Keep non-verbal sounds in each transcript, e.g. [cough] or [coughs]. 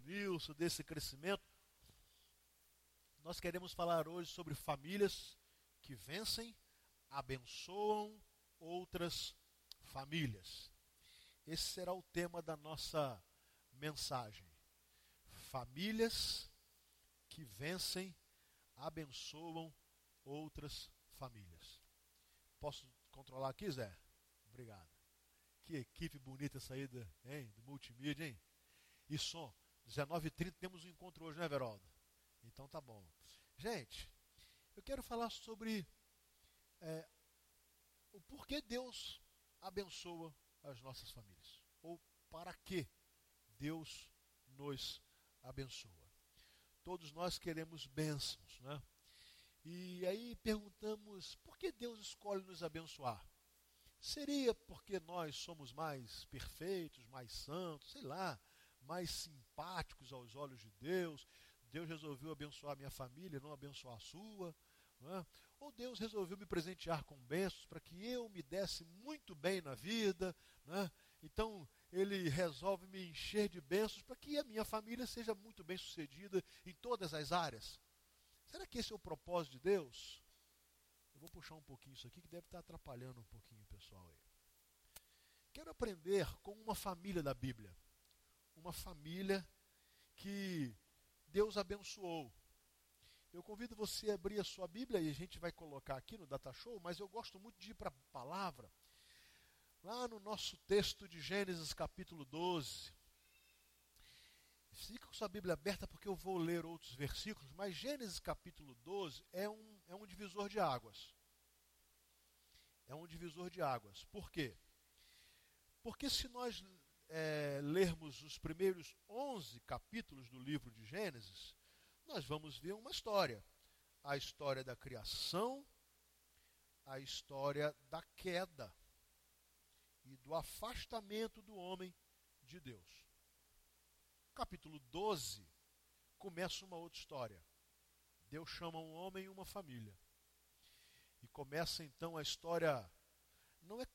Nilson, desse crescimento. Nós queremos falar hoje sobre famílias que vencem, abençoam outras famílias. Esse será o tema da nossa mensagem. Famílias que vencem, abençoam outras famílias. Posso controlar aqui, Zé? Obrigado. Que equipe bonita essa aí do, hein, do multimídia, hein? E som. 19h30 temos um encontro hoje, né, Veraldo? Então tá bom. Gente, eu quero falar sobre é, o porquê Deus abençoa as nossas famílias. Ou para que Deus nos abençoa. Todos nós queremos bênçãos, né? E aí perguntamos, por que Deus escolhe nos abençoar? Seria porque nós somos mais perfeitos, mais santos, sei lá, mais simpáticos aos olhos de Deus? Deus resolveu abençoar a minha família, não abençoar a sua? É? Ou Deus resolveu me presentear com bênçãos para que eu me desse muito bem na vida? É? Então, Ele resolve me encher de bênçãos para que a minha família seja muito bem sucedida em todas as áreas. Será que esse é o propósito de Deus? Eu vou puxar um pouquinho isso aqui que deve estar atrapalhando um pouquinho o pessoal aí. Quero aprender com uma família da Bíblia. Uma família que Deus abençoou. Eu convido você a abrir a sua Bíblia e a gente vai colocar aqui no Data Show, mas eu gosto muito de ir para a palavra. Lá no nosso texto de Gênesis capítulo 12. Fica com sua Bíblia aberta porque eu vou ler outros versículos, mas Gênesis capítulo 12 é um, é um divisor de águas. É um divisor de águas. Por quê? Porque se nós é, lermos os primeiros 11 capítulos do livro de Gênesis, nós vamos ver uma história. A história da criação, a história da queda e do afastamento do homem de Deus capítulo 12, começa uma outra história. Deus chama um homem e uma família. E começa então a história. Não é,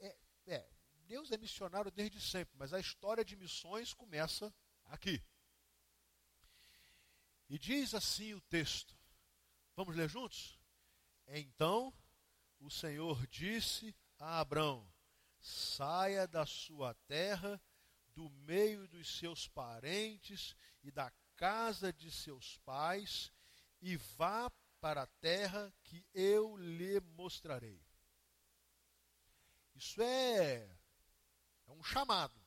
é, é, Deus é missionário desde sempre, mas a história de missões começa aqui. E diz assim o texto. Vamos ler juntos? Então o Senhor disse a Abrão: saia da sua terra do meio dos seus parentes e da casa de seus pais, e vá para a terra que eu lhe mostrarei. Isso é, é um chamado.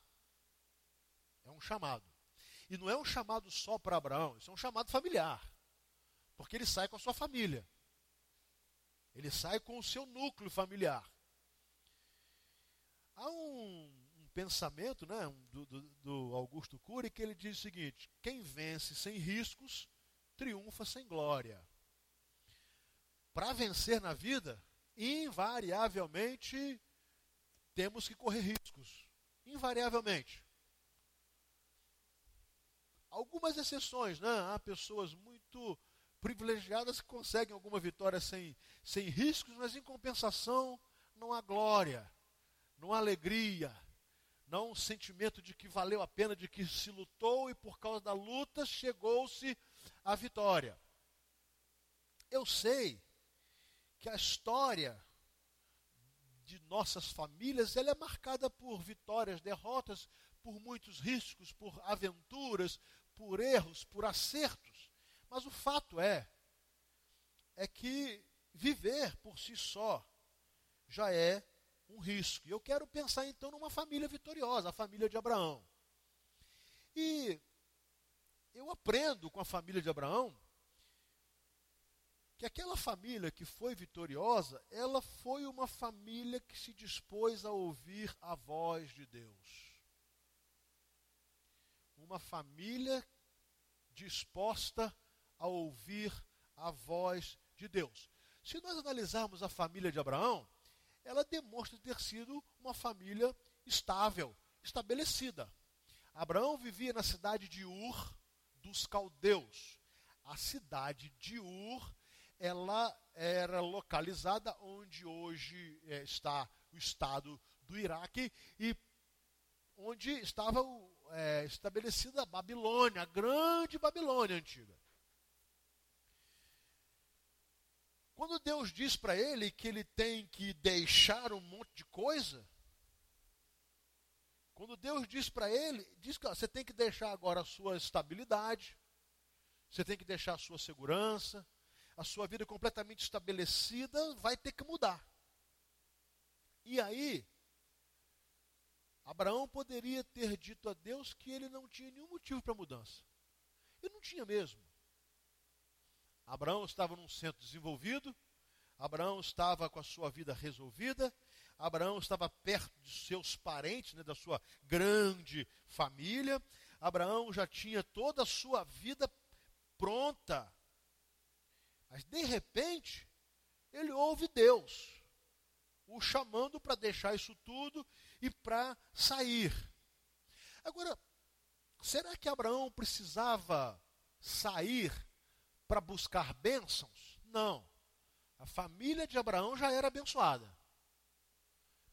É um chamado. E não é um chamado só para Abraão, isso é um chamado familiar. Porque ele sai com a sua família. Ele sai com o seu núcleo familiar. Há um, pensamento né, do, do, do Augusto Cury que ele diz o seguinte: quem vence sem riscos, triunfa sem glória. Para vencer na vida, invariavelmente temos que correr riscos. Invariavelmente. Algumas exceções, né? Há pessoas muito privilegiadas que conseguem alguma vitória sem, sem riscos, mas em compensação não há glória, não há alegria, não um sentimento de que valeu a pena, de que se lutou e por causa da luta chegou-se à vitória. Eu sei que a história de nossas famílias ela é marcada por vitórias, derrotas, por muitos riscos, por aventuras, por erros, por acertos. Mas o fato é é que viver por si só já é um risco. E eu quero pensar então numa família vitoriosa, a família de Abraão. E eu aprendo com a família de Abraão que aquela família que foi vitoriosa, ela foi uma família que se dispôs a ouvir a voz de Deus. Uma família disposta a ouvir a voz de Deus. Se nós analisarmos a família de Abraão, ela demonstra ter sido uma família estável, estabelecida. Abraão vivia na cidade de Ur dos caldeus. A cidade de Ur, ela era localizada onde hoje é, está o estado do Iraque e onde estava é, estabelecida a Babilônia, a grande Babilônia antiga. Quando Deus diz para ele que ele tem que deixar um monte de coisa, quando Deus diz para ele, diz que ó, você tem que deixar agora a sua estabilidade, você tem que deixar a sua segurança, a sua vida completamente estabelecida vai ter que mudar. E aí, Abraão poderia ter dito a Deus que ele não tinha nenhum motivo para mudança. Ele não tinha mesmo. Abraão estava num centro desenvolvido, Abraão estava com a sua vida resolvida, Abraão estava perto de seus parentes, né, da sua grande família. Abraão já tinha toda a sua vida pronta. Mas de repente, ele ouve Deus o chamando para deixar isso tudo e para sair. Agora, será que Abraão precisava sair para buscar bênçãos? Não. A família de Abraão já era abençoada.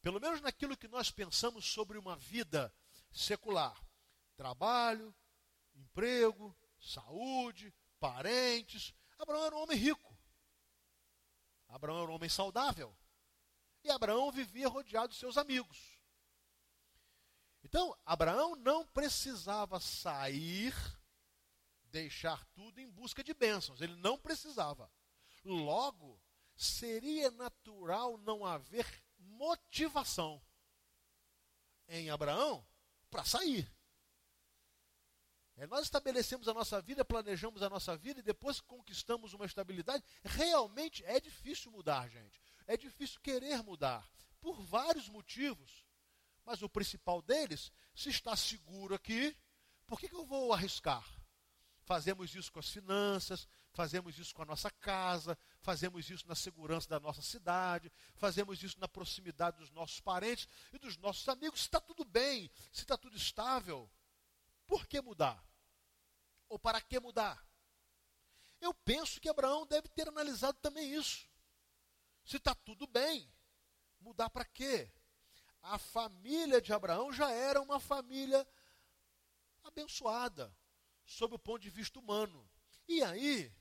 Pelo menos naquilo que nós pensamos sobre uma vida secular: trabalho, emprego, saúde, parentes. Abraão era um homem rico. Abraão era um homem saudável. E Abraão vivia rodeado de seus amigos. Então, Abraão não precisava sair, deixar tudo em busca de bênçãos. Ele não precisava. Logo, seria natural não haver motivação em Abraão para sair. É, nós estabelecemos a nossa vida, planejamos a nossa vida e depois conquistamos uma estabilidade. Realmente é difícil mudar, gente. É difícil querer mudar, por vários motivos. Mas o principal deles, se está seguro aqui, por que, que eu vou arriscar? Fazemos isso com as finanças, fazemos isso com a nossa casa, fazemos isso na segurança da nossa cidade, fazemos isso na proximidade dos nossos parentes e dos nossos amigos. Se está tudo bem, se está tudo estável, por que mudar? Ou para que mudar? Eu penso que Abraão deve ter analisado também isso. Se está tudo bem, mudar para quê? A família de Abraão já era uma família abençoada, sob o ponto de vista humano. E aí,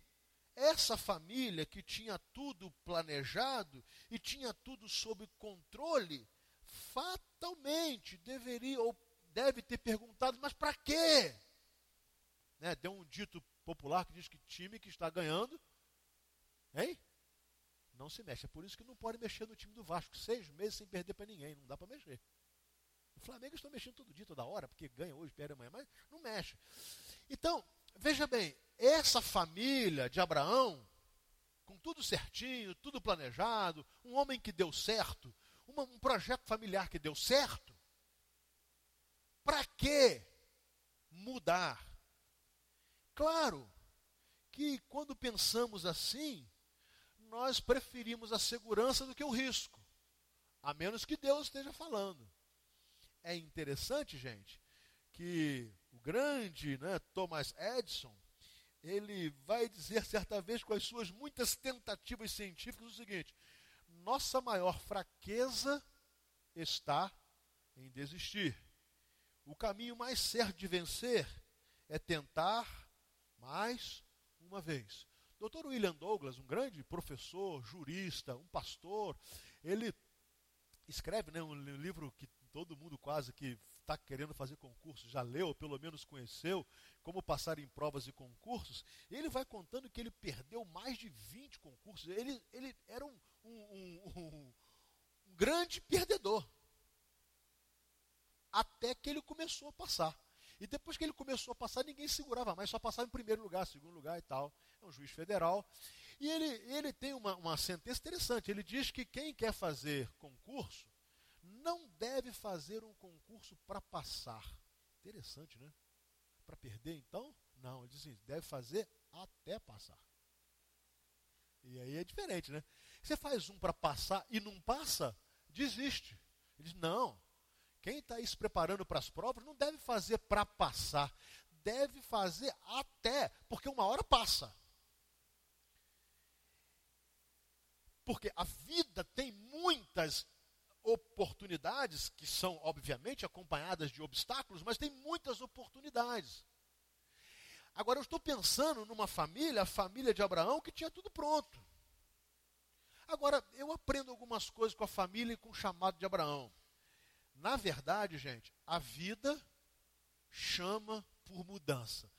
essa família que tinha tudo planejado e tinha tudo sob controle, fatalmente deveria ou deve ter perguntado, mas para quê? Né, tem um dito popular que diz que time que está ganhando, hein? Não se mexe. É por isso que não pode mexer no time do Vasco. Seis meses sem perder para ninguém. Não dá para mexer. O Flamengo está mexendo todo dia, toda hora, porque ganha hoje, perde amanhã, mas não mexe. Então, veja bem, essa família de Abraão, com tudo certinho, tudo planejado, um homem que deu certo, uma, um projeto familiar que deu certo, para que mudar? Claro que quando pensamos assim, nós preferimos a segurança do que o risco, a menos que Deus esteja falando. É interessante, gente, que o grande né, Thomas Edison, ele vai dizer certa vez com as suas muitas tentativas científicas o seguinte: nossa maior fraqueza está em desistir. O caminho mais certo de vencer é tentar mais uma vez. Dr. William Douglas, um grande professor, jurista, um pastor, ele escreve né, um livro que todo mundo quase que está querendo fazer concurso já leu, pelo menos conheceu, como passar em provas e concursos. Ele vai contando que ele perdeu mais de 20 concursos. Ele, ele era um, um, um, um grande perdedor. Até que ele começou a passar. E depois que ele começou a passar, ninguém segurava mais, só passava em primeiro lugar, segundo lugar e tal. É um juiz federal. E ele, ele tem uma, uma sentença interessante. Ele diz que quem quer fazer concurso não deve fazer um concurso para passar. Interessante, né? Para perder, então? Não, ele diz assim, deve fazer até passar. E aí é diferente, né? Você faz um para passar e não passa, desiste. Ele diz, não, quem está aí se preparando para as provas não deve fazer para passar, deve fazer até, porque uma hora passa. Porque a vida tem muitas oportunidades que são, obviamente, acompanhadas de obstáculos, mas tem muitas oportunidades. Agora, eu estou pensando numa família, a família de Abraão, que tinha tudo pronto. Agora, eu aprendo algumas coisas com a família e com o chamado de Abraão. Na verdade, gente, a vida chama por mudança.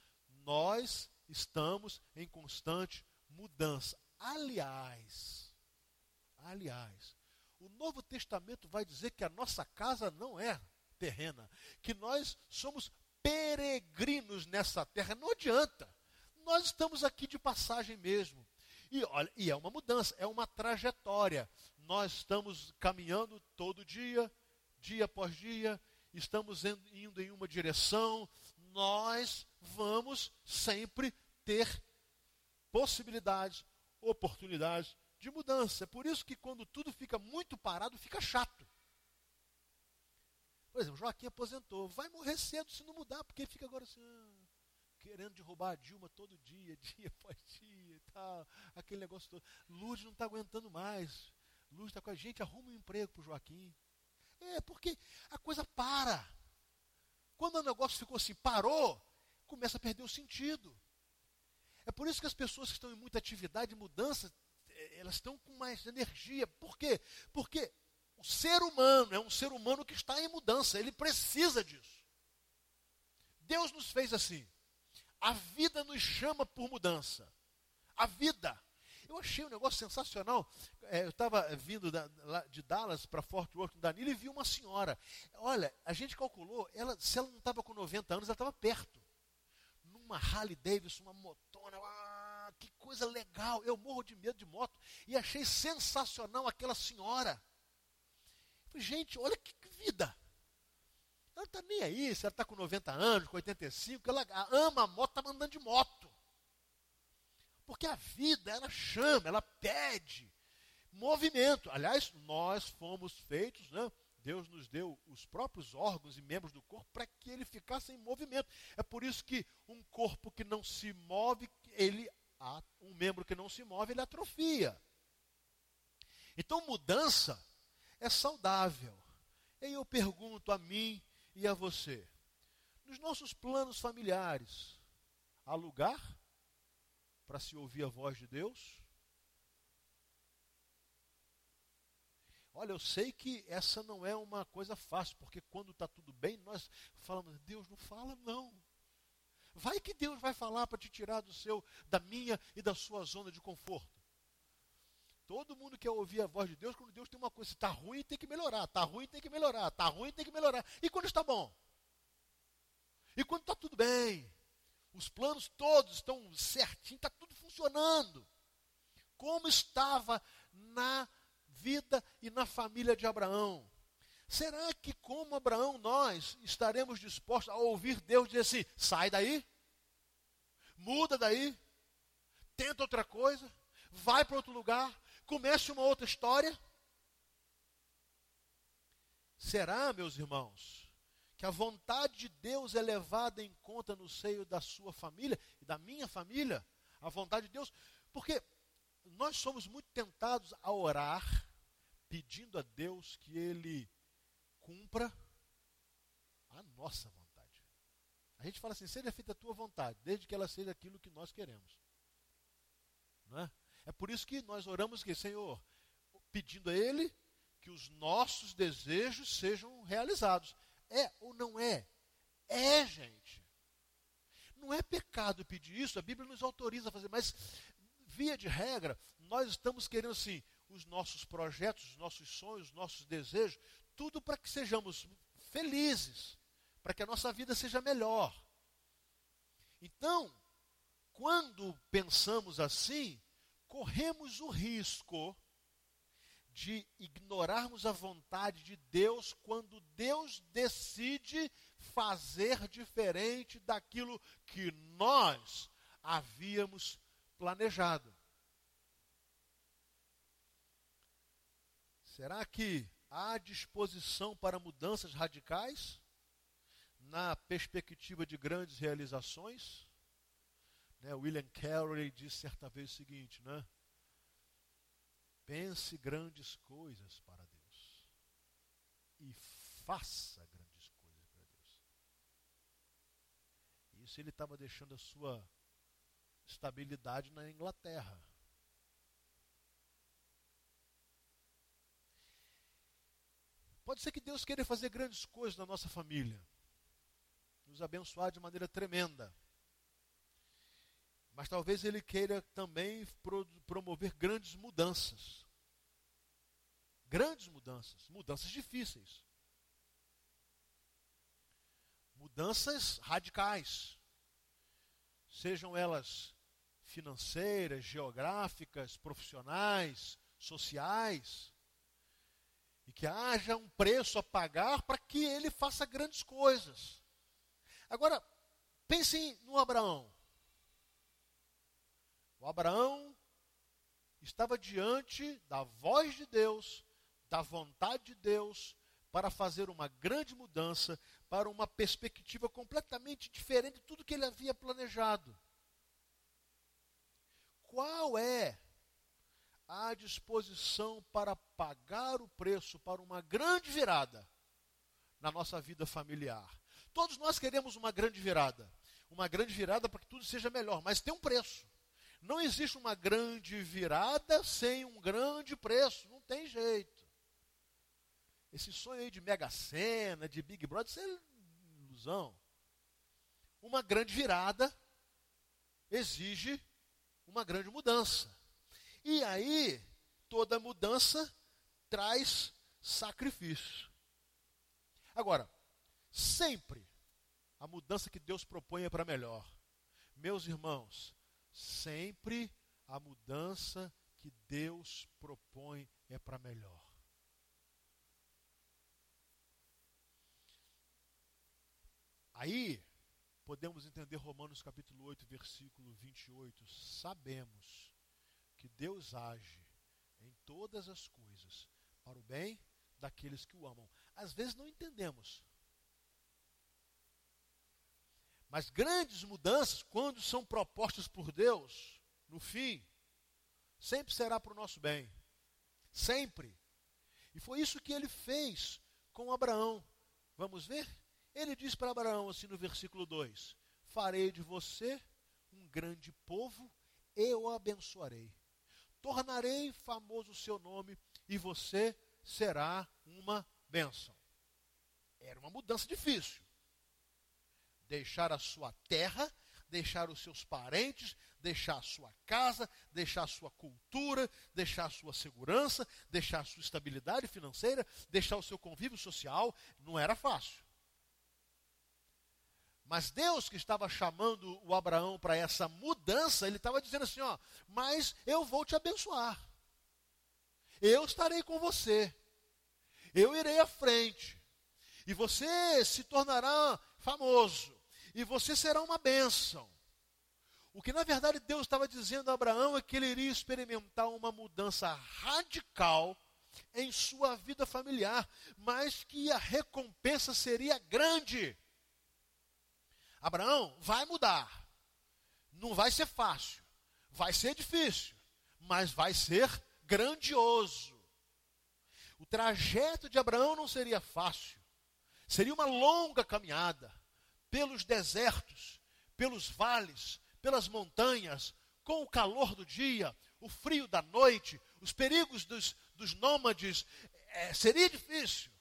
Nós estamos em constante mudança. Aliás, aliás, o Novo Testamento vai dizer que a nossa casa não é terrena, que nós somos peregrinos nessa terra. Não adianta. Nós estamos aqui de passagem mesmo. E, olha, e é uma mudança, é uma trajetória. Nós estamos caminhando todo dia, dia após dia, estamos indo em uma direção. Nós vamos sempre ter possibilidades, oportunidades de mudança. É por isso que quando tudo fica muito parado, fica chato. Por exemplo, Joaquim aposentou. Vai morrer cedo se não mudar, porque fica agora assim, ah, querendo derrubar a Dilma todo dia, [laughs] dia após dia tal. Aquele negócio todo. Luz não está aguentando mais. Luz está com a gente, arruma um emprego para o Joaquim. É, porque a coisa para. Quando o negócio ficou assim, parou, começa a perder o sentido. É por isso que as pessoas que estão em muita atividade e mudança, é, elas estão com mais energia. Por quê? Porque o ser humano é um ser humano que está em mudança, ele precisa disso. Deus nos fez assim. A vida nos chama por mudança. A vida. Eu achei um negócio sensacional. É, eu estava vindo da, de Dallas para Fort Worth, no Danilo, e vi uma senhora. Olha, a gente calculou, ela, se ela não estava com 90 anos, ela estava perto. Numa Harley Davidson, uma motona. Ah, que coisa legal. Eu morro de medo de moto. E achei sensacional aquela senhora. Gente, olha que vida. Ela não está nem aí, se ela está com 90 anos, com 85, ela ama a moto, está andando de moto. Porque a vida, ela chama, ela pede movimento. Aliás, nós fomos feitos, né? Deus nos deu os próprios órgãos e membros do corpo para que ele ficasse em movimento. É por isso que um corpo que não se move, ele um membro que não se move, ele atrofia. Então, mudança é saudável. E aí eu pergunto a mim e a você: nos nossos planos familiares, há lugar para se ouvir a voz de Deus? Olha, eu sei que essa não é uma coisa fácil, porque quando está tudo bem, nós falamos, Deus não fala, não. Vai que Deus vai falar para te tirar do seu, da minha e da sua zona de conforto. Todo mundo quer ouvir a voz de Deus quando Deus tem uma coisa. Está ruim, tem que melhorar. Está ruim, tem que melhorar. Está ruim, tem que melhorar. E quando está bom? E quando está tudo bem? Os planos todos estão certinhos, está tudo funcionando. Como estava na vida e na família de Abraão? Será que, como Abraão, nós estaremos dispostos a ouvir Deus dizer assim: sai daí, muda daí, tenta outra coisa, vai para outro lugar, comece uma outra história? Será, meus irmãos, que a vontade de Deus é levada em conta no seio da sua família e da minha família? A vontade de Deus? Porque nós somos muito tentados a orar pedindo a Deus que Ele cumpra a nossa vontade. A gente fala assim: seja feita a tua vontade, desde que ela seja aquilo que nós queremos. Não é? É por isso que nós oramos que, Senhor, pedindo a Ele que os nossos desejos sejam realizados. É ou não é? É, gente. Não é pecado pedir isso, a Bíblia nos autoriza a fazer, mas, via de regra, nós estamos querendo assim, os nossos projetos, os nossos sonhos, os nossos desejos, tudo para que sejamos felizes, para que a nossa vida seja melhor. Então, quando pensamos assim, corremos o risco de ignorarmos a vontade de Deus quando Deus decide fazer diferente daquilo que nós havíamos planejado. Será que há disposição para mudanças radicais na perspectiva de grandes realizações? Né, William Carey disse certa vez o seguinte, né? Pense grandes coisas para Deus. e faça grandes coisas para Deus. Isso ele estava deixando a sua estabilidade na Inglaterra. Pode ser que Deus queira fazer grandes coisas na nossa família, nos abençoar de maneira tremenda. Mas talvez Ele queira também pro promover grandes mudanças. Grandes mudanças, mudanças difíceis. Mudanças radicais. Sejam elas financeiras, geográficas, profissionais, sociais e que haja um preço a pagar para que ele faça grandes coisas. Agora, pensem no Abraão. Abraão estava diante da voz de Deus, da vontade de Deus, para fazer uma grande mudança, para uma perspectiva completamente diferente de tudo que ele havia planejado. Qual é à disposição para pagar o preço para uma grande virada na nossa vida familiar. Todos nós queremos uma grande virada. Uma grande virada para que tudo seja melhor, mas tem um preço. Não existe uma grande virada sem um grande preço, não tem jeito. Esse sonho aí de mega cena, de Big Brother, isso é ilusão. Uma grande virada exige uma grande mudança. E aí, toda mudança traz sacrifício. Agora, sempre a mudança que Deus propõe é para melhor. Meus irmãos, sempre a mudança que Deus propõe é para melhor. Aí, podemos entender Romanos capítulo 8, versículo 28. Sabemos que Deus age em todas as coisas para o bem daqueles que o amam. Às vezes não entendemos. Mas grandes mudanças, quando são propostas por Deus, no fim, sempre será para o nosso bem. Sempre. E foi isso que ele fez com Abraão. Vamos ver? Ele diz para Abraão, assim no versículo 2: Farei de você um grande povo, eu o abençoarei tornarei famoso o seu nome e você será uma bênção. Era uma mudança difícil. Deixar a sua terra, deixar os seus parentes, deixar a sua casa, deixar a sua cultura, deixar a sua segurança, deixar a sua estabilidade financeira, deixar o seu convívio social, não era fácil. Mas Deus que estava chamando o Abraão para essa mudança, ele estava dizendo assim: ó, mas eu vou te abençoar. Eu estarei com você. Eu irei à frente. E você se tornará famoso. E você será uma bênção. O que na verdade Deus estava dizendo a Abraão é que ele iria experimentar uma mudança radical em sua vida familiar, mas que a recompensa seria grande. Abraão, vai mudar. Não vai ser fácil. Vai ser difícil. Mas vai ser grandioso. O trajeto de Abraão não seria fácil. Seria uma longa caminhada pelos desertos, pelos vales, pelas montanhas, com o calor do dia, o frio da noite, os perigos dos, dos nômades. É, seria difícil.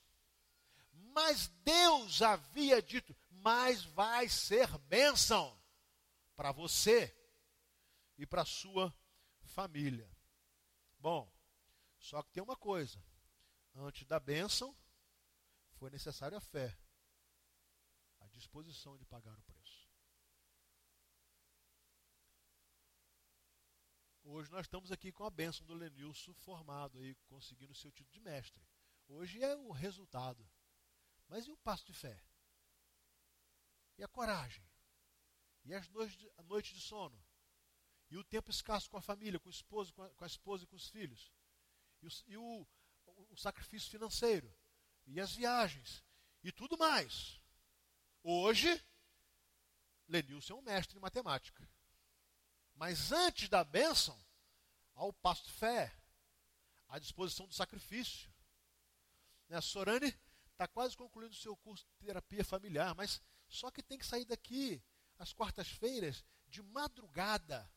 Mas Deus havia dito: mas vai ser bênção para você e para sua família. Bom, só que tem uma coisa: antes da bênção, foi necessária a fé, disposição de pagar o preço. Hoje nós estamos aqui com a bênção do Lenilson formado aí, conseguindo seu título de mestre. Hoje é o resultado. Mas e o passo de fé? E a coragem? E as noites de sono? E o tempo escasso com a família, com o esposo, com a, com a esposa e com os filhos? E, o, e o, o, sacrifício financeiro? E as viagens? E tudo mais. Hoje, Lenilson é um mestre em matemática. Mas antes da bênção, há o passo de fé, a disposição do sacrifício. Né? A Sorane está quase concluindo o seu curso de terapia familiar, mas só que tem que sair daqui às quartas-feiras de madrugada.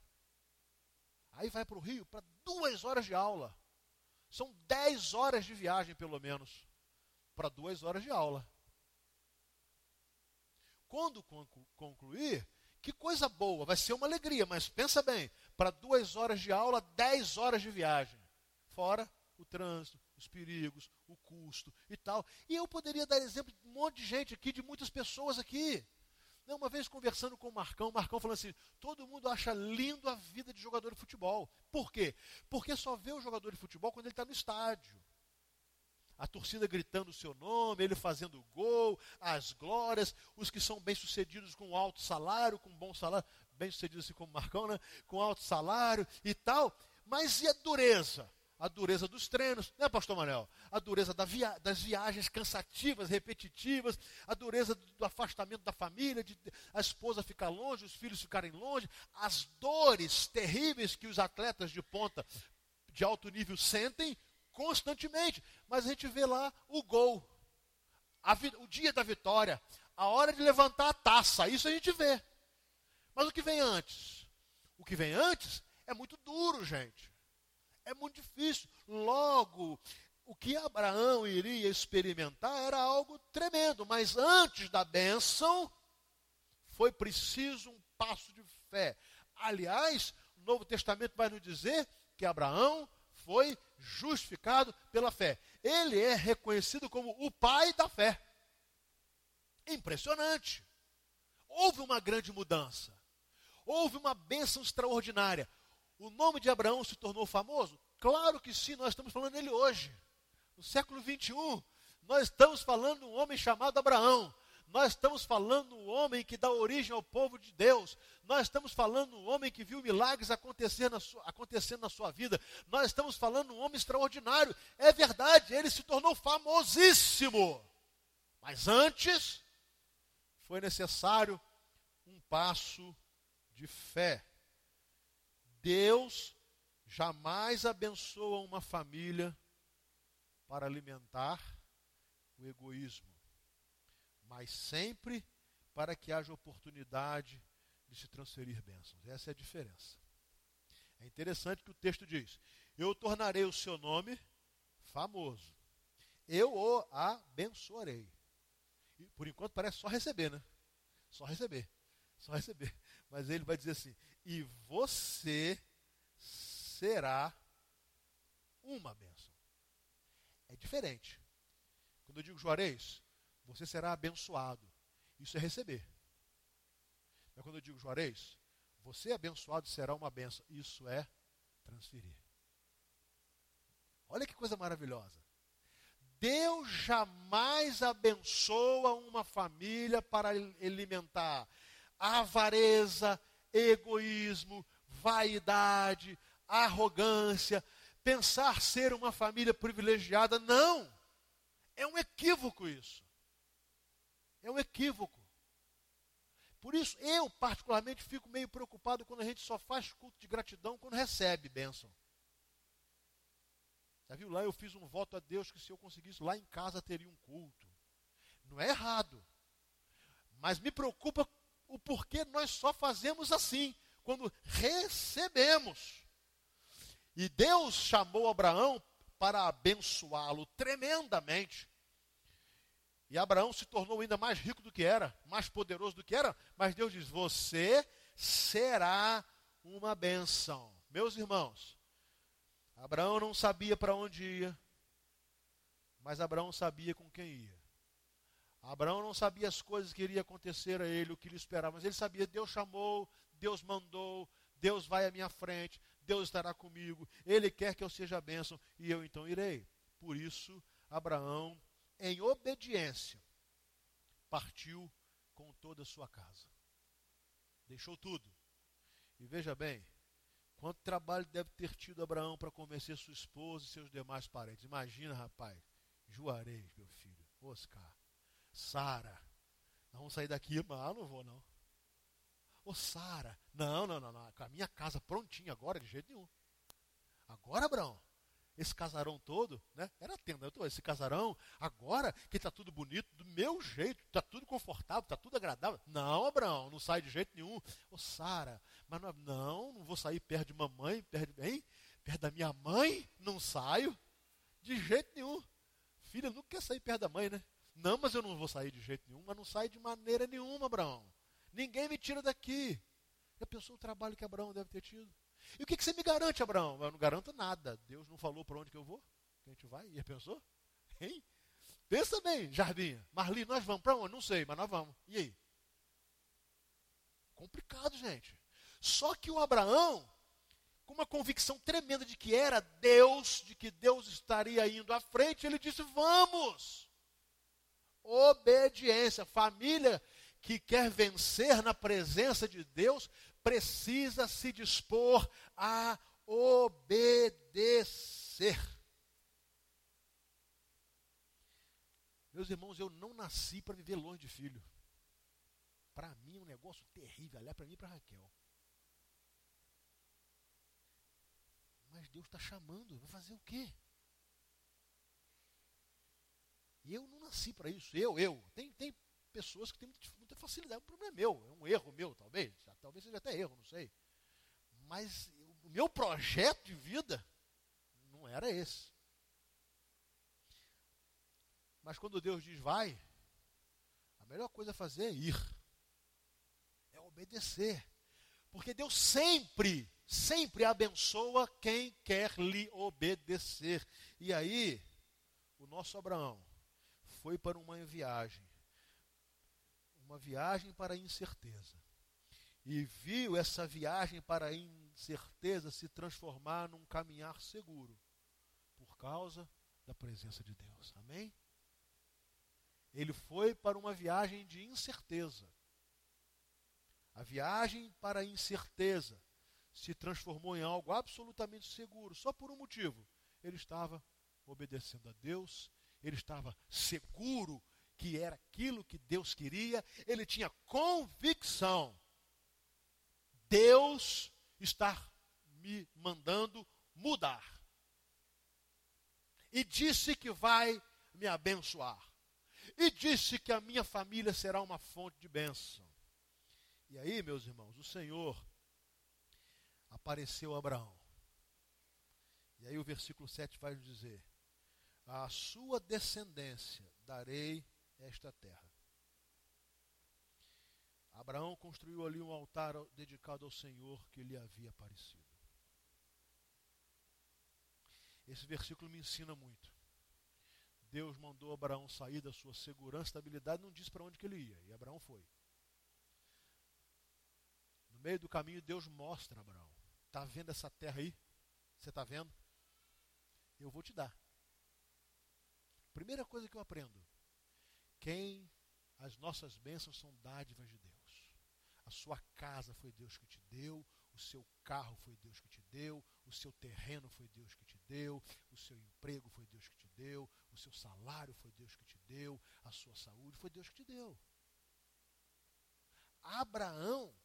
Aí vai para o Rio para duas horas de aula. São dez horas de viagem, pelo menos, para duas horas de aula. Quando concluir, que coisa boa, vai ser uma alegria, mas pensa bem, para duas horas de aula, dez horas de viagem. Fora o trânsito, os perigos, o custo e tal. E eu poderia dar exemplo de um monte de gente aqui, de muitas pessoas aqui. Uma vez conversando com o Marcão, o Marcão falando assim: todo mundo acha lindo a vida de jogador de futebol. Por quê? Porque só vê o jogador de futebol quando ele está no estádio. A torcida gritando o seu nome, ele fazendo gol, as glórias, os que são bem-sucedidos com alto salário, com bom salário, bem-sucedidos assim como Marcão, né? com alto salário e tal. Mas e a dureza? a dureza dos treinos, né, pastor Manel? A dureza da via das viagens cansativas, repetitivas, a dureza do afastamento da família, de a esposa ficar longe, os filhos ficarem longe, as dores terríveis que os atletas de ponta de alto nível sentem constantemente. Mas a gente vê lá o gol, o dia da vitória, a hora de levantar a taça, isso a gente vê. Mas o que vem antes? O que vem antes é muito duro, gente é muito difícil. Logo, o que Abraão iria experimentar era algo tremendo, mas antes da bênção, foi preciso um passo de fé. Aliás, o Novo Testamento vai nos dizer que Abraão foi justificado pela fé. Ele é reconhecido como o pai da fé. Impressionante. Houve uma grande mudança. Houve uma bênção extraordinária. O nome de Abraão se tornou famoso? Claro que sim, nós estamos falando dele hoje. No século 21, nós estamos falando de um homem chamado Abraão. Nós estamos falando um homem que dá origem ao povo de Deus. Nós estamos falando um homem que viu milagres acontecer na sua, acontecendo na sua vida. Nós estamos falando um homem extraordinário. É verdade, ele se tornou famosíssimo. Mas antes, foi necessário um passo de fé. Deus jamais abençoa uma família para alimentar o egoísmo, mas sempre para que haja oportunidade de se transferir bênçãos. Essa é a diferença. É interessante que o texto diz: Eu tornarei o seu nome famoso, eu o abençoarei. E por enquanto parece só receber, né? Só receber, só receber. Mas ele vai dizer assim: E você será uma bênção. É diferente. Quando eu digo Juarez, você será abençoado. Isso é receber. Mas quando eu digo Juarez, você abençoado será uma bênção. Isso é transferir. Olha que coisa maravilhosa. Deus jamais abençoa uma família para alimentar avareza, egoísmo, vaidade, arrogância, pensar ser uma família privilegiada. Não! É um equívoco isso. É um equívoco. Por isso, eu particularmente fico meio preocupado quando a gente só faz culto de gratidão quando recebe bênção. Já viu lá? Eu fiz um voto a Deus que se eu conseguisse lá em casa teria um culto. Não é errado. Mas me preocupa o porquê nós só fazemos assim, quando recebemos. E Deus chamou Abraão para abençoá-lo tremendamente. E Abraão se tornou ainda mais rico do que era, mais poderoso do que era, mas Deus diz: Você será uma benção. Meus irmãos, Abraão não sabia para onde ia, mas Abraão sabia com quem ia. Abraão não sabia as coisas que iriam acontecer a ele, o que lhe esperava, mas ele sabia: Deus chamou, Deus mandou, Deus vai à minha frente, Deus estará comigo, Ele quer que eu seja bênção e eu então irei. Por isso, Abraão, em obediência, partiu com toda a sua casa. Deixou tudo. E veja bem, quanto trabalho deve ter tido Abraão para convencer sua esposa e seus demais parentes. Imagina, rapaz, Juarez, meu filho, Oscar, Sara. Vamos sair daqui, mas ah, não vou não. Ô Sara, não, não, não, não, com a minha casa prontinha agora, de jeito nenhum. Agora, Abraão, esse casarão todo, né? Era tenda, esse casarão, agora que está tudo bonito, do meu jeito, está tudo confortável, está tudo agradável. Não, Abraão, não sai de jeito nenhum. Ô, Sara, mas não, não, não vou sair perto de mamãe, perto, hein? perto da minha mãe, não saio. De jeito nenhum. Filha nunca quer sair perto da mãe, né? Não, mas eu não vou sair de jeito nenhum, mas não sai de maneira nenhuma, Abraão. Ninguém me tira daqui. Já pensou o trabalho que Abraão deve ter tido? E o que, que você me garante, Abraão? Eu não garanto nada. Deus não falou para onde que eu vou? Que a gente vai? E pensou? Hein? Pensa bem, Jardim. Marli, nós vamos para onde? Não sei, mas nós vamos. E aí? Complicado, gente. Só que o Abraão, com uma convicção tremenda de que era Deus, de que Deus estaria indo à frente, ele disse: Vamos! Obediência. Família que quer vencer na presença de Deus precisa se dispor a obedecer. Meus irmãos, eu não nasci para viver longe de filho. Para mim é um negócio terrível, aliás, para mim e para Raquel. Mas Deus está chamando, vou fazer o quê? Eu não nasci para isso. Eu, eu. Tem, tem pessoas que têm muita facilidade. O problema é meu, é um erro meu, talvez. Talvez seja até erro, não sei. Mas o meu projeto de vida não era esse. Mas quando Deus diz vai, a melhor coisa a fazer é ir. É obedecer. Porque Deus sempre, sempre abençoa quem quer lhe obedecer. E aí, o nosso Abraão foi para uma viagem uma viagem para a incerteza. E viu essa viagem para a incerteza se transformar num caminhar seguro, por causa da presença de Deus. Amém? Ele foi para uma viagem de incerteza. A viagem para a incerteza se transformou em algo absolutamente seguro, só por um motivo. Ele estava obedecendo a Deus, ele estava seguro que era aquilo que Deus queria, ele tinha convicção. Deus está me mandando mudar. E disse que vai me abençoar. E disse que a minha família será uma fonte de bênção. E aí, meus irmãos, o Senhor apareceu a Abraão. E aí o versículo 7 vai dizer: A sua descendência darei esta terra. Abraão construiu ali um altar dedicado ao Senhor que lhe havia aparecido. Esse versículo me ensina muito. Deus mandou Abraão sair da sua segurança, estabilidade, não disse para onde que ele ia, e Abraão foi. No meio do caminho, Deus mostra a Abraão: Está vendo essa terra aí? Você está vendo? Eu vou te dar. Primeira coisa que eu aprendo: quem as nossas bênçãos são dádivas de Deus. A sua casa foi Deus que te deu, o seu carro foi Deus que te deu, o seu terreno foi Deus que te deu, o seu emprego foi Deus que te deu, o seu salário foi Deus que te deu, a sua saúde foi Deus que te deu. Abraão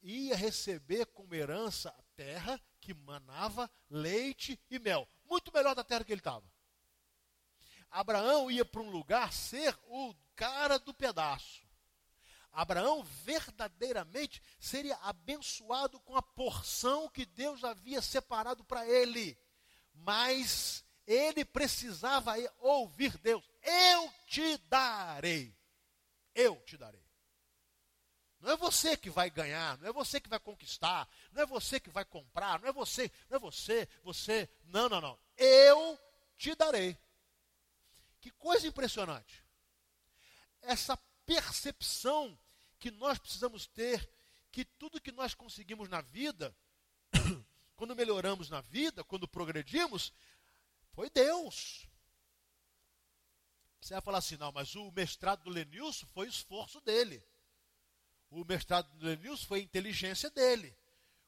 ia receber como herança a terra que manava leite e mel, muito melhor da terra que ele estava. Abraão ia para um lugar ser o cara do pedaço. Abraão verdadeiramente seria abençoado com a porção que Deus havia separado para ele. Mas ele precisava ouvir Deus: Eu te darei. Eu te darei. Não é você que vai ganhar, não é você que vai conquistar, não é você que vai comprar, não é você, não é você, você, não, não, não. Eu te darei. Que coisa impressionante. Essa percepção que nós precisamos ter que tudo que nós conseguimos na vida, [coughs] quando melhoramos na vida, quando progredimos, foi Deus. Você vai falar assim, não, mas o mestrado do Lenilson foi esforço dele. O mestrado do Lenilson foi inteligência dele.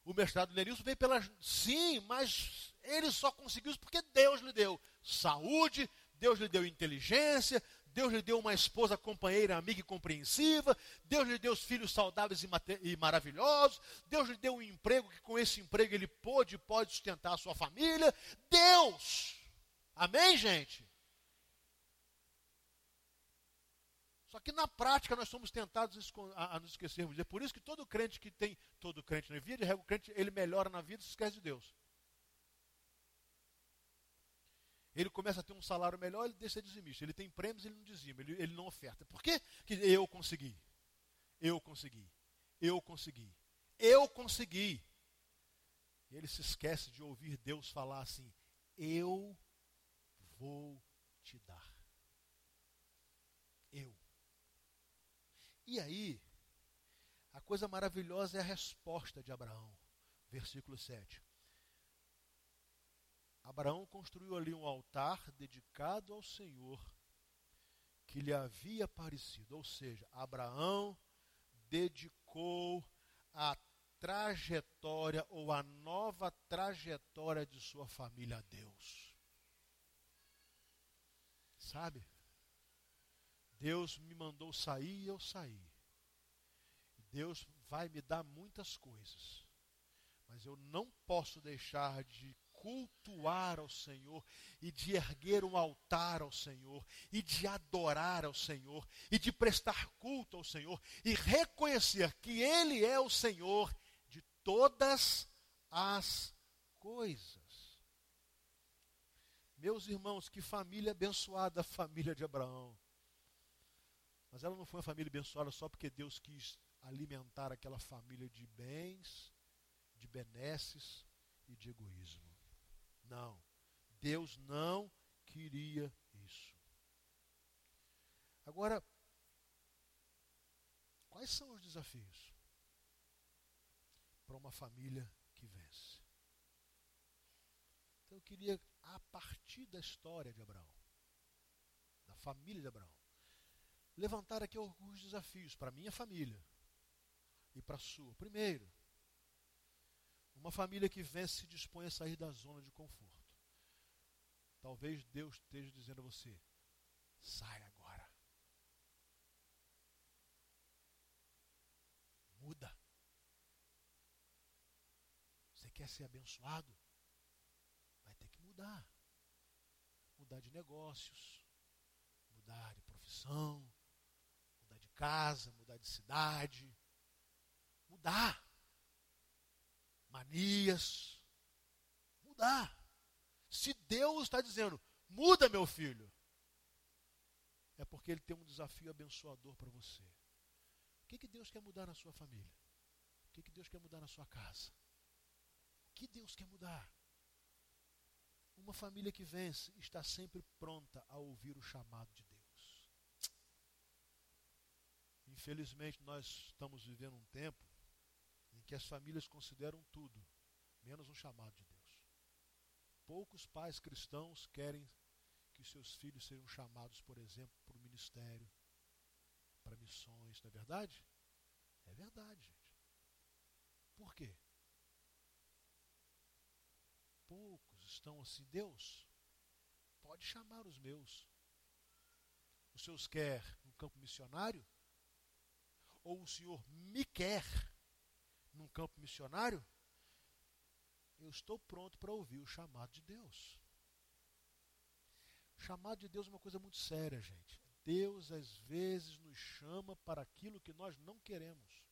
O mestrado do Lenilson veio pela. Sim, mas ele só conseguiu isso porque Deus lhe deu saúde, Deus lhe deu inteligência, Deus lhe deu uma esposa companheira, amiga e compreensiva, Deus lhe deu filhos saudáveis e, e maravilhosos, Deus lhe deu um emprego que com esse emprego ele pôde e pode sustentar a sua família. Deus! Amém, gente? Só que na prática nós somos tentados a, nos esquecermos. É por isso que todo crente que tem, todo crente na vida, o crente, ele melhora na vida e se esquece de Deus. Ele começa a ter um salário melhor, ele deixa de dizimista. Ele tem prêmios, ele não dizima, ele, ele não oferta. Por quê? Porque eu consegui. Eu consegui. Eu consegui. Eu consegui. E ele se esquece de ouvir Deus falar assim: Eu vou te dar. Eu. E aí, a coisa maravilhosa é a resposta de Abraão. Versículo 7. Abraão construiu ali um altar dedicado ao Senhor que lhe havia aparecido. Ou seja, Abraão dedicou a trajetória ou a nova trajetória de sua família a Deus. Sabe? Deus me mandou sair e eu saí. Deus vai me dar muitas coisas. Mas eu não posso deixar de cultuar ao Senhor e de erguer um altar ao Senhor e de adorar ao Senhor e de prestar culto ao Senhor e reconhecer que Ele é o Senhor de todas as coisas. Meus irmãos, que família abençoada a família de Abraão. Mas ela não foi uma família abençoada só porque Deus quis alimentar aquela família de bens, de benesses e de egoísmo. Não. Deus não queria isso. Agora, quais são os desafios para uma família que vence? Então eu queria, a partir da história de Abraão, da família de Abraão, levantar aqui alguns desafios para a minha família e para a sua. Primeiro, uma família que vence se dispõe a sair da zona de conforto. Talvez Deus esteja dizendo a você: sai agora. Muda. Você quer ser abençoado? Vai ter que mudar. Mudar de negócios, mudar de profissão, mudar de casa, mudar de cidade. Mudar manias. Mudar. Se Deus está dizendo, muda meu filho, é porque Ele tem um desafio abençoador para você. O que, que Deus quer mudar na sua família? O que, que Deus quer mudar na sua casa? O que Deus quer mudar? Uma família que vence está sempre pronta a ouvir o chamado de Deus. Infelizmente, nós estamos vivendo um tempo que as famílias consideram tudo, menos um chamado de Deus. Poucos pais cristãos querem que seus filhos sejam chamados, por exemplo, para o ministério, para missões, não é verdade? É verdade, gente. Por quê? Poucos estão assim, Deus, pode chamar os meus. Os seus quer no campo missionário? Ou o Senhor me quer campo missionário, eu estou pronto para ouvir o chamado de Deus. O chamado de Deus é uma coisa muito séria, gente. Deus às vezes nos chama para aquilo que nós não queremos.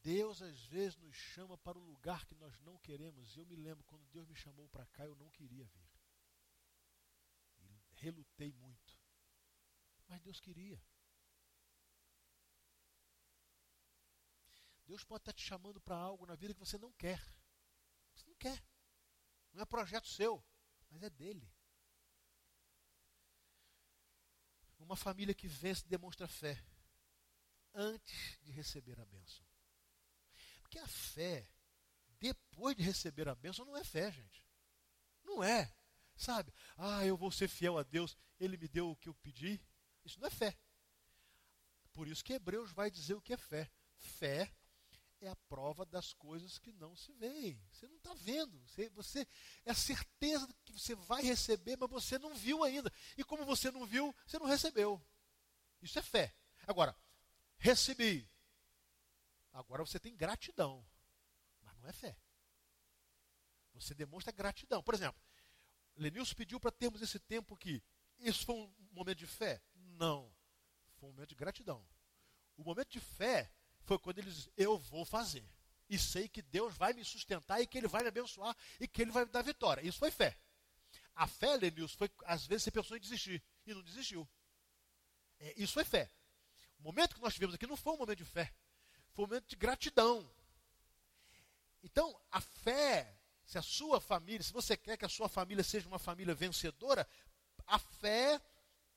Deus às vezes nos chama para o lugar que nós não queremos. Eu me lembro quando Deus me chamou para cá, eu não queria vir. E relutei muito. Mas Deus queria. Deus pode estar te chamando para algo na vida que você não quer. Você não quer. Não é projeto seu, mas é dele. Uma família que vence demonstra fé antes de receber a bênção. Porque a fé, depois de receber a bênção, não é fé, gente. Não é. Sabe? Ah, eu vou ser fiel a Deus, ele me deu o que eu pedi. Isso não é fé. Por isso que Hebreus vai dizer o que é fé. Fé é a prova das coisas que não se veem. Você não está vendo. Você, você é a certeza que você vai receber, mas você não viu ainda. E como você não viu, você não recebeu. Isso é fé. Agora, recebi. Agora você tem gratidão. Mas não é fé. Você demonstra gratidão. Por exemplo, Lenilson pediu para termos esse tempo aqui. Isso foi um momento de fé? Não. Foi um momento de gratidão. O momento de fé foi quando ele diz: Eu vou fazer. E sei que Deus vai me sustentar e que Ele vai me abençoar e que Ele vai me dar vitória. Isso foi fé. A fé, Lenilson, foi às vezes você pensou em desistir e não desistiu. É, isso foi fé. O momento que nós tivemos aqui não foi um momento de fé, foi um momento de gratidão. Então, a fé, se a sua família, se você quer que a sua família seja uma família vencedora, a fé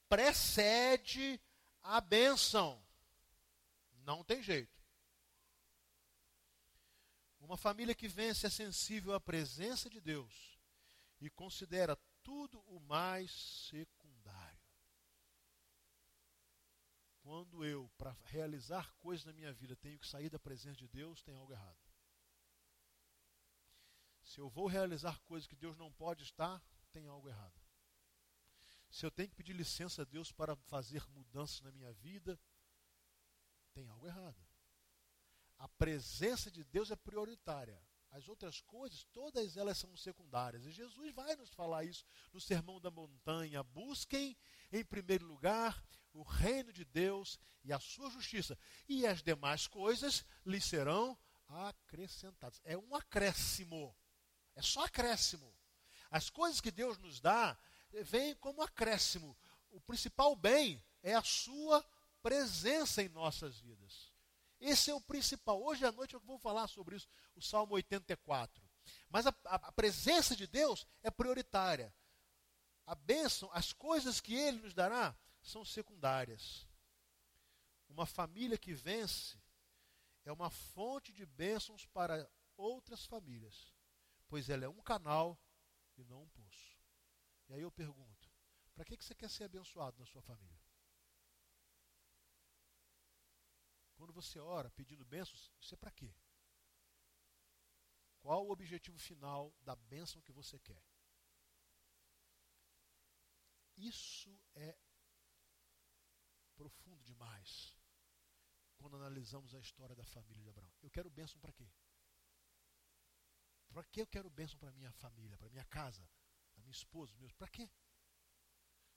precede a bênção. Não tem jeito. Uma família que vence é sensível à presença de Deus e considera tudo o mais secundário. Quando eu, para realizar coisas na minha vida, tenho que sair da presença de Deus, tem algo errado. Se eu vou realizar coisas que Deus não pode estar, tem algo errado. Se eu tenho que pedir licença a Deus para fazer mudanças na minha vida, tem algo errado. A presença de Deus é prioritária. As outras coisas, todas elas são secundárias. E Jesus vai nos falar isso no Sermão da Montanha. Busquem, em primeiro lugar, o reino de Deus e a sua justiça. E as demais coisas lhes serão acrescentadas. É um acréscimo. É só acréscimo. As coisas que Deus nos dá vêm como acréscimo. O principal bem é a sua presença em nossas vidas. Esse é o principal. Hoje à noite eu vou falar sobre isso, o Salmo 84. Mas a, a, presença de Deus é prioritária. A bênção, as coisas que Ele nos dará, são secundárias. Uma família que vence é uma fonte de bênçãos para outras famílias, pois ela é um canal e não um poço. E aí eu pergunto: para que você quer ser abençoado na sua família? Quando você ora pedindo bênçãos, isso é para quê? Qual o objetivo final da bênção que você quer? Isso é profundo demais quando analisamos a história da família de Abraão. Eu quero bênção para quê? Para que eu quero bênção para minha família, para minha casa, a minha esposa, meus? Para quê?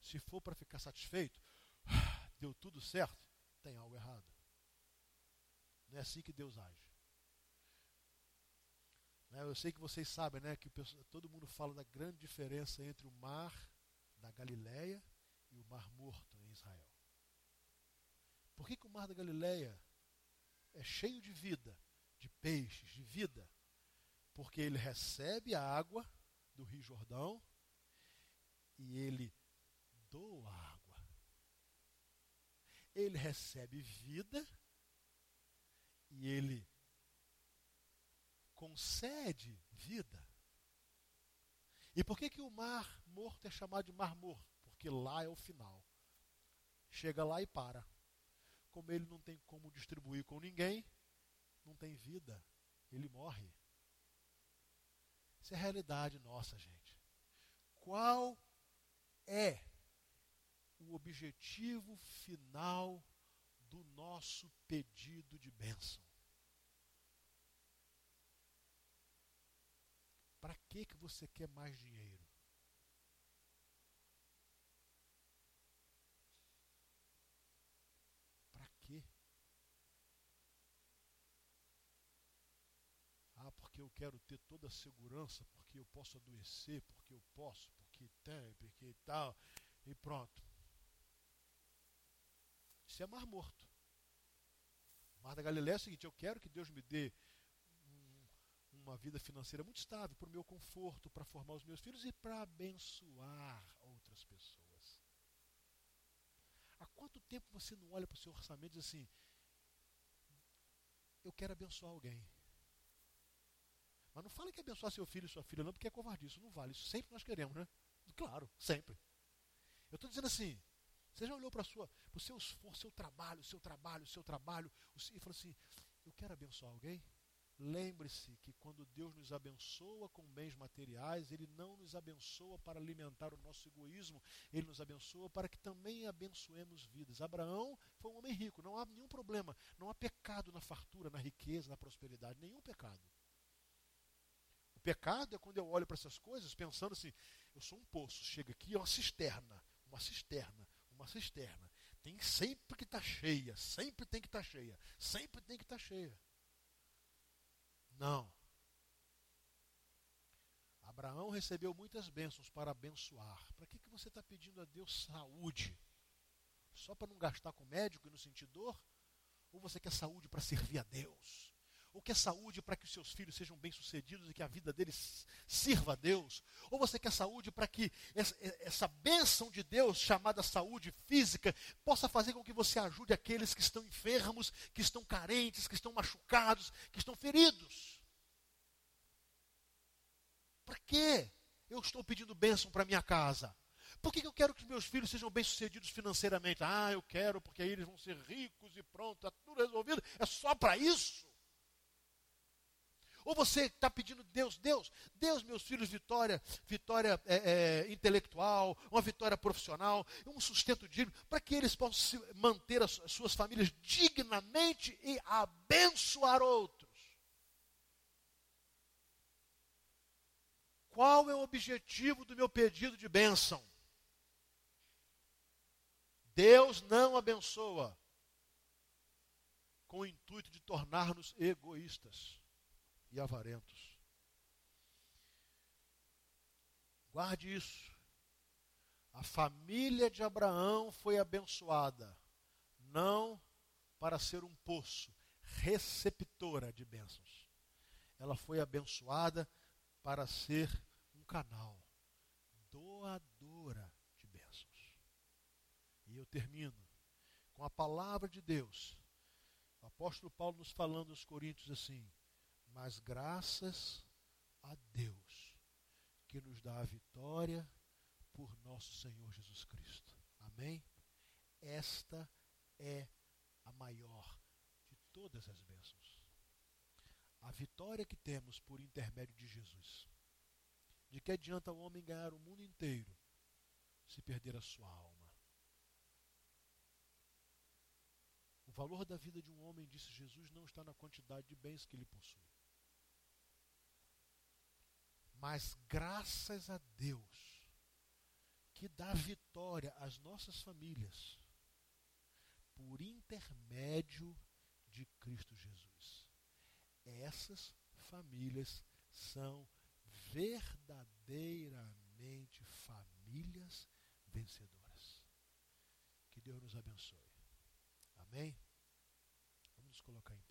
Se for para ficar satisfeito, [sighs] deu tudo certo, tem algo errado. Não é assim que Deus age. Né, eu sei que vocês sabem né, que todo mundo fala da grande diferença entre o mar da Galileia e o mar morto em Israel. Por que, que o mar da Galileia é cheio de vida, de peixes, de vida? Porque ele recebe a água do Rio Jordão e ele doa água. Ele recebe vida e ele concede vida. E por que, que o mar morto é chamado de mar morto? Porque lá é o final. Chega lá e para. Como ele não tem como distribuir com ninguém, não tem vida. Ele morre. Isso é a realidade nossa, gente. Qual é o objetivo final do nosso pedido de bênção. Para que que você quer mais dinheiro? Para quê? Ah, porque eu quero ter toda a segurança, porque eu posso adoecer, porque eu posso, porque tem, porque tal, e pronto. Isso é mar morto. Mar da Galileia é o seguinte: eu quero que Deus me dê um, uma vida financeira muito estável, para o meu conforto, para formar os meus filhos e para abençoar outras pessoas. Há quanto tempo você não olha para o seu orçamento e diz assim: eu quero abençoar alguém? Mas não fale que abençoar seu filho e sua filha, não, porque é covardia. Isso não vale. Isso sempre nós queremos, né? Claro, sempre. Eu estou dizendo assim: você já olhou para o seu esforço, seu trabalho, seu trabalho, seu trabalho, e falou assim: Eu quero abençoar alguém? Lembre-se que quando Deus nos abençoa com bens materiais, Ele não nos abençoa para alimentar o nosso egoísmo, Ele nos abençoa para que também abençoemos vidas. Abraão foi um homem rico, não há nenhum problema, não há pecado na fartura, na riqueza, na prosperidade, nenhum pecado. O pecado é quando eu olho para essas coisas pensando assim: eu sou um poço, chega aqui, é uma cisterna, uma cisterna, uma cisterna. Tem sempre que estar tá cheia, sempre tem que estar tá cheia, sempre tem que estar tá cheia. Não. Abraão recebeu muitas bênçãos para abençoar. Para que, que você está pedindo a Deus saúde? Só para não gastar com médico e não sentir dor? Ou você quer saúde para servir a Deus? Ou quer saúde para que os seus filhos sejam bem-sucedidos e que a vida deles sirva a Deus? Ou você quer saúde para que essa, essa bênção de Deus, chamada saúde física, possa fazer com que você ajude aqueles que estão enfermos, que estão carentes, que estão machucados, que estão feridos? Para quê? Eu estou pedindo bênção para minha casa. Por que eu quero que os meus filhos sejam bem-sucedidos financeiramente? Ah, eu quero porque aí eles vão ser ricos e pronto, está tudo resolvido. É só para isso? Ou você está pedindo Deus, Deus, Deus, meus filhos, vitória, vitória é, é, intelectual, uma vitória profissional, um sustento digno, para que eles possam manter as, as suas famílias dignamente e abençoar outros. Qual é o objetivo do meu pedido de bênção? Deus não abençoa com o intuito de tornar-nos egoístas e avarentos. Guarde isso. A família de Abraão foi abençoada, não para ser um poço, receptora de bênçãos. Ela foi abençoada para ser um canal, doadora de bênçãos. E eu termino com a palavra de Deus. O apóstolo Paulo nos falando aos Coríntios assim: mas graças a Deus que nos dá a vitória por nosso Senhor Jesus Cristo. Amém? Esta é a maior de todas as bênçãos. A vitória que temos por intermédio de Jesus. De que adianta o homem ganhar o mundo inteiro se perder a sua alma? O valor da vida de um homem, disse Jesus, não está na quantidade de bens que ele possui. Mas graças a Deus, que dá vitória às nossas famílias, por intermédio de Cristo Jesus. Essas famílias são verdadeiramente famílias vencedoras. Que Deus nos abençoe. Amém? Vamos nos colocar em.